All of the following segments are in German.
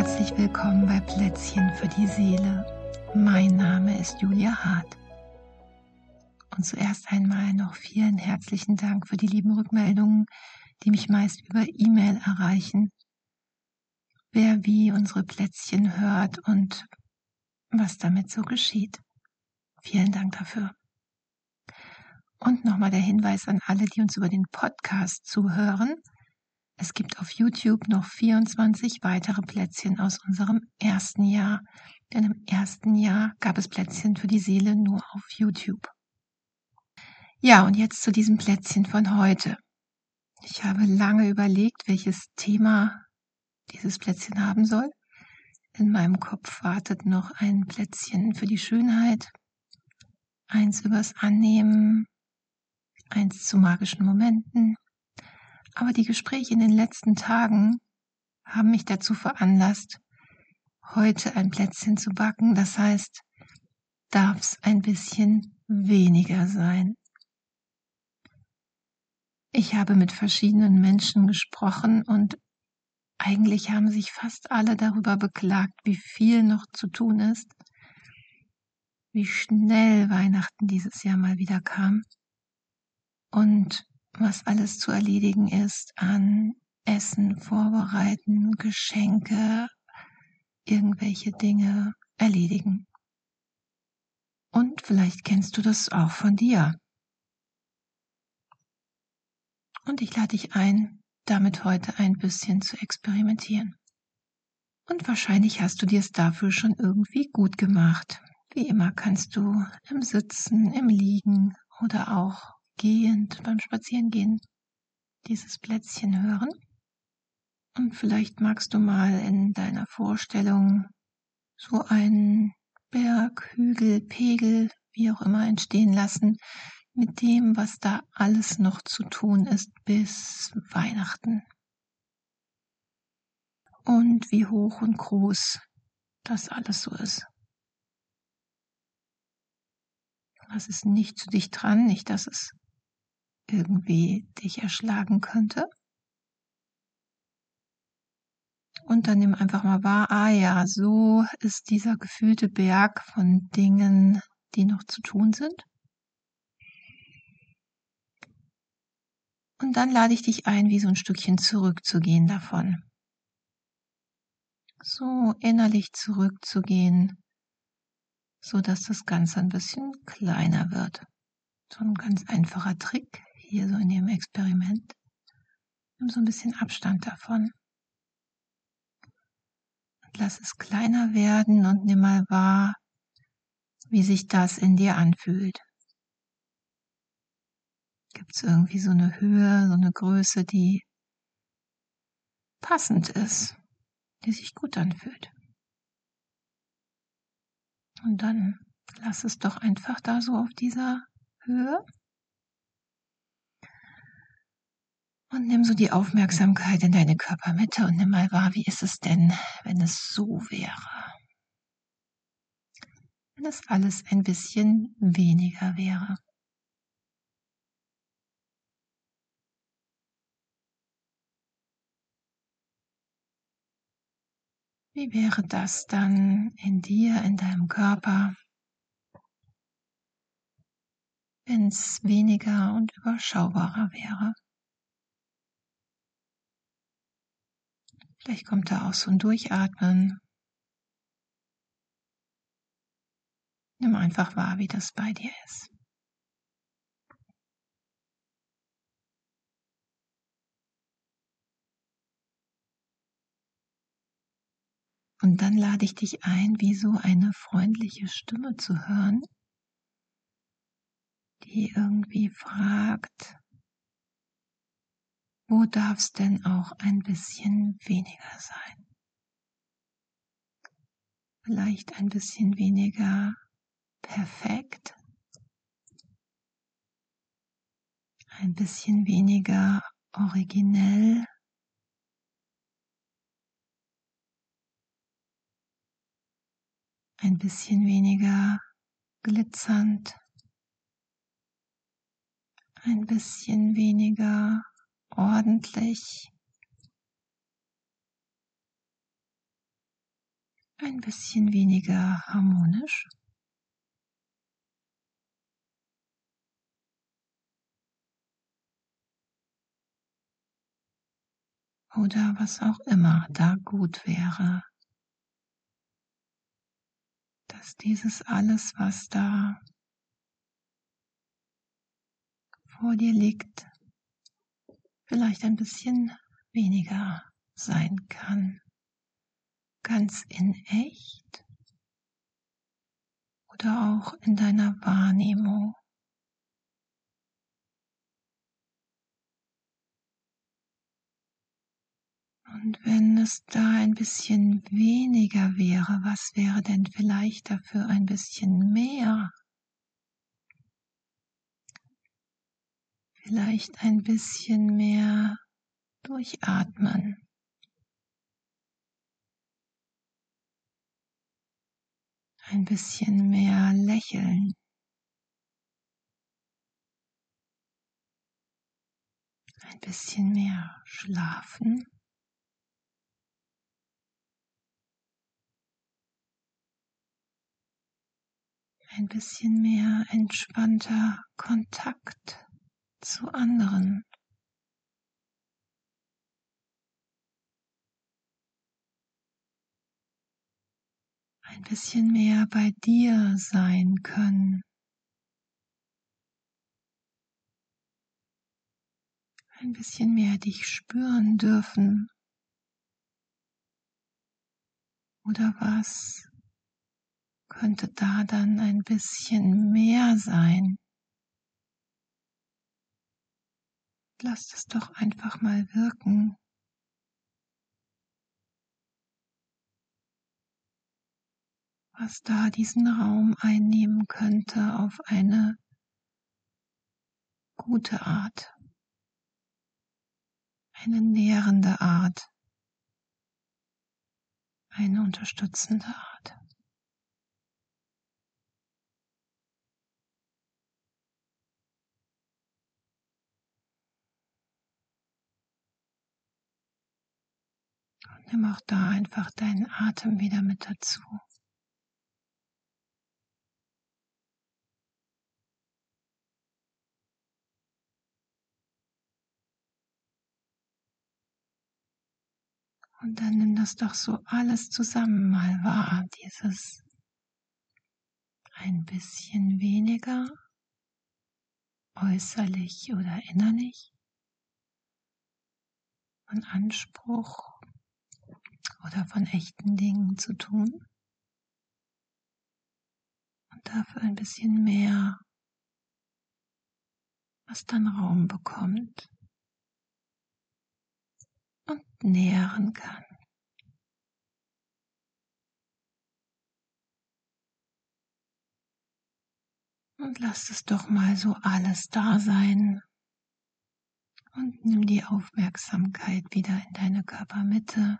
herzlich willkommen bei Plätzchen für die Seele. Mein Name ist Julia Hart. Und zuerst einmal noch vielen herzlichen Dank für die lieben Rückmeldungen, die mich meist über E-Mail erreichen. Wer wie unsere Plätzchen hört und was damit so geschieht. Vielen Dank dafür. Und nochmal der Hinweis an alle, die uns über den Podcast zuhören. Es gibt auf YouTube noch 24 weitere Plätzchen aus unserem ersten Jahr, denn im ersten Jahr gab es Plätzchen für die Seele nur auf YouTube. Ja, und jetzt zu diesem Plätzchen von heute. Ich habe lange überlegt, welches Thema dieses Plätzchen haben soll. In meinem Kopf wartet noch ein Plätzchen für die Schönheit, eins übers Annehmen, eins zu magischen Momenten, aber die Gespräche in den letzten Tagen haben mich dazu veranlasst, heute ein Plätzchen zu backen. Das heißt, darf's ein bisschen weniger sein. Ich habe mit verschiedenen Menschen gesprochen und eigentlich haben sich fast alle darüber beklagt, wie viel noch zu tun ist, wie schnell Weihnachten dieses Jahr mal wieder kam und was alles zu erledigen ist an Essen vorbereiten, Geschenke, irgendwelche Dinge erledigen. Und vielleicht kennst du das auch von dir. Und ich lade dich ein, damit heute ein bisschen zu experimentieren. Und wahrscheinlich hast du dir es dafür schon irgendwie gut gemacht. Wie immer kannst du im Sitzen, im Liegen oder auch gehend, beim Spazierengehen dieses Plätzchen hören. Und vielleicht magst du mal in deiner Vorstellung so einen Berg, Hügel, Pegel, wie auch immer entstehen lassen, mit dem, was da alles noch zu tun ist bis Weihnachten. Und wie hoch und groß das alles so ist. Was ist nicht zu dich dran, nicht, dass es irgendwie dich erschlagen könnte. Und dann nimm einfach mal wahr, ah ja, so ist dieser gefühlte Berg von Dingen, die noch zu tun sind. Und dann lade ich dich ein, wie so ein Stückchen zurückzugehen davon. So innerlich zurückzugehen, so dass das Ganze ein bisschen kleiner wird. So ein ganz einfacher Trick, hier so in dem Experiment. Nimm so ein bisschen Abstand davon. Und lass es kleiner werden und nimm mal wahr, wie sich das in dir anfühlt. Gibt es irgendwie so eine Höhe, so eine Größe, die passend ist, die sich gut anfühlt. Und dann lass es doch einfach da so auf dieser Höhe. Und nimm so die Aufmerksamkeit in deine Körpermitte und nimm mal wahr, wie ist es denn, wenn es so wäre? Wenn es alles ein bisschen weniger wäre. Wie wäre das dann in dir, in deinem Körper, wenn es weniger und überschaubarer wäre? Vielleicht kommt da auch so ein Durchatmen. Nimm einfach wahr, wie das bei dir ist. Und dann lade ich dich ein, wie so eine freundliche Stimme zu hören, die irgendwie fragt, wo darf es denn auch ein bisschen weniger sein? Vielleicht ein bisschen weniger perfekt, ein bisschen weniger originell, ein bisschen weniger glitzernd, ein bisschen weniger ordentlich ein bisschen weniger harmonisch. Oder was auch immer da gut wäre, dass dieses alles, was da vor dir liegt, vielleicht ein bisschen weniger sein kann ganz in echt oder auch in deiner Wahrnehmung. Und wenn es da ein bisschen weniger wäre, was wäre denn vielleicht dafür ein bisschen mehr? Vielleicht ein bisschen mehr durchatmen. ein bisschen mehr lächeln. Ein bisschen mehr schlafen. Ein bisschen mehr entspannter Kontakt zu anderen. ein bisschen mehr bei dir sein können. Ein bisschen mehr dich spüren dürfen. Oder was könnte da dann ein bisschen mehr sein? Lass es doch einfach mal wirken. was da diesen Raum einnehmen könnte auf eine gute Art, eine nährende Art, eine unterstützende Art. Nimm auch da einfach deinen Atem wieder mit dazu. Und dann nimm das doch so alles zusammen mal wahr, dieses ein bisschen weniger äußerlich oder innerlich von Anspruch oder von echten Dingen zu tun und dafür ein bisschen mehr, was dann Raum bekommt und nähren kann. Und lass es doch mal so alles da sein. Und nimm die Aufmerksamkeit wieder in deine Körpermitte.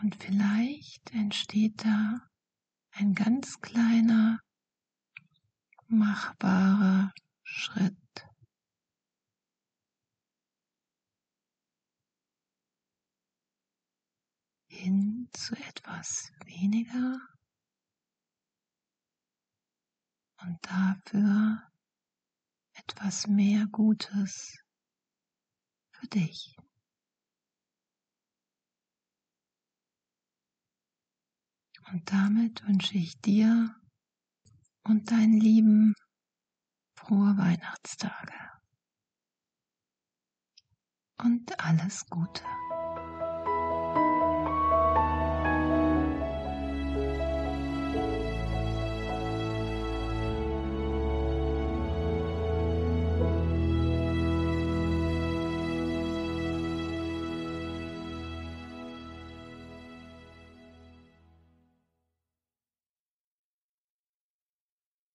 Und vielleicht entsteht da ein ganz kleiner, machbarer Schritt. hin zu etwas weniger und dafür etwas mehr Gutes für dich. Und damit wünsche ich dir und deinen Lieben frohe Weihnachtstage und alles Gute.